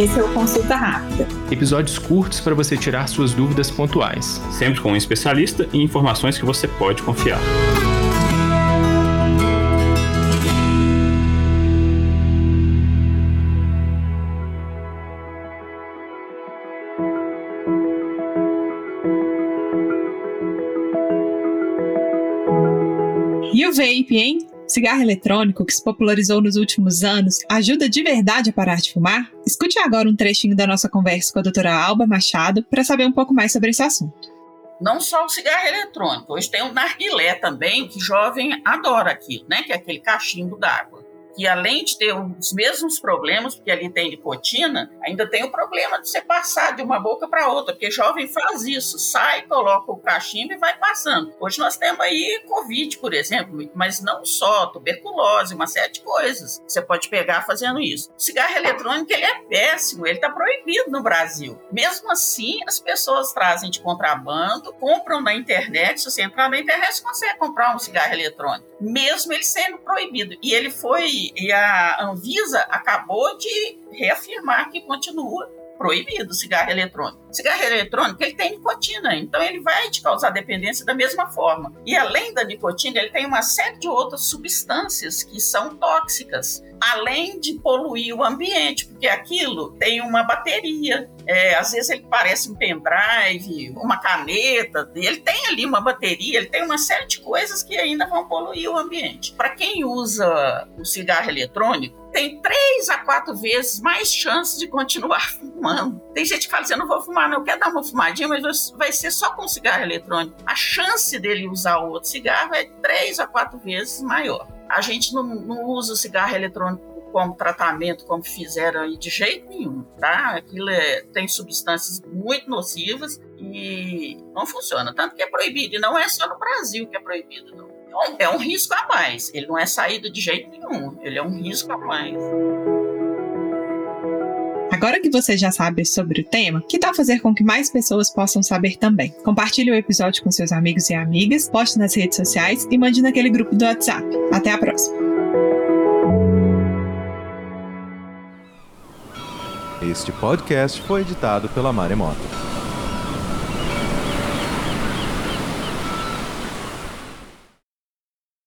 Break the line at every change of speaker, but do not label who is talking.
Esse é o Consulta Rápida.
Episódios curtos para você tirar suas dúvidas pontuais.
Sempre com um especialista e informações que você pode confiar.
E o vape, hein? Cigarro eletrônico que se popularizou nos últimos anos ajuda de verdade a parar de fumar? Escute agora um trechinho da nossa conversa com a doutora Alba Machado para saber um pouco mais sobre esse assunto.
Não só o cigarro eletrônico, hoje tem o narguilé também, que jovem adora aquilo, né? Que é aquele cachimbo d'água que além de ter os mesmos problemas, porque ali tem nicotina, ainda tem o problema de você passar de uma boca para outra, porque jovem faz isso, sai, coloca o cachimbo e vai passando. Hoje nós temos aí Covid, por exemplo, mas não só, tuberculose, uma série de coisas. Você pode pegar fazendo isso. O cigarro eletrônico, ele é péssimo, ele está proibido no Brasil. Mesmo assim, as pessoas trazem de contrabando, compram na internet, se você entrar na internet, você consegue comprar um cigarro eletrônico, mesmo ele sendo proibido. E ele foi e, a Anvisa acabou de reafirmar que continua proibido o cigarro eletrônico. Cigarro eletrônico ele tem nicotina, então ele vai te causar dependência da mesma forma. E além da nicotina, ele tem uma série de outras substâncias que são tóxicas, além de poluir o ambiente, porque aquilo tem uma bateria. É, às vezes ele parece um pendrive, uma caneta, ele tem ali uma bateria, ele tem uma série de coisas que ainda vão poluir o ambiente. Para quem usa o cigarro eletrônico, tem três a quatro vezes mais chances de continuar fumando. Tem gente que fala assim: eu não vou fumar, não, eu quero dar uma fumadinha, mas vai ser só com cigarro eletrônico. A chance dele usar o outro cigarro é três a quatro vezes maior. A gente não, não usa o cigarro eletrônico como tratamento, como fizeram aí, de jeito nenhum, tá? Aquilo é, tem substâncias muito nocivas e não funciona. Tanto que é proibido, e não é só no Brasil que é proibido, não é um risco a mais. Ele não é saído de jeito nenhum. Ele é um risco a mais.
Agora que você já sabe sobre o tema, que tal fazer com que mais pessoas possam saber também? Compartilhe o episódio com seus amigos e amigas, poste nas redes sociais e mande naquele grupo do WhatsApp. Até a próxima!
Este podcast foi editado pela Maremoto.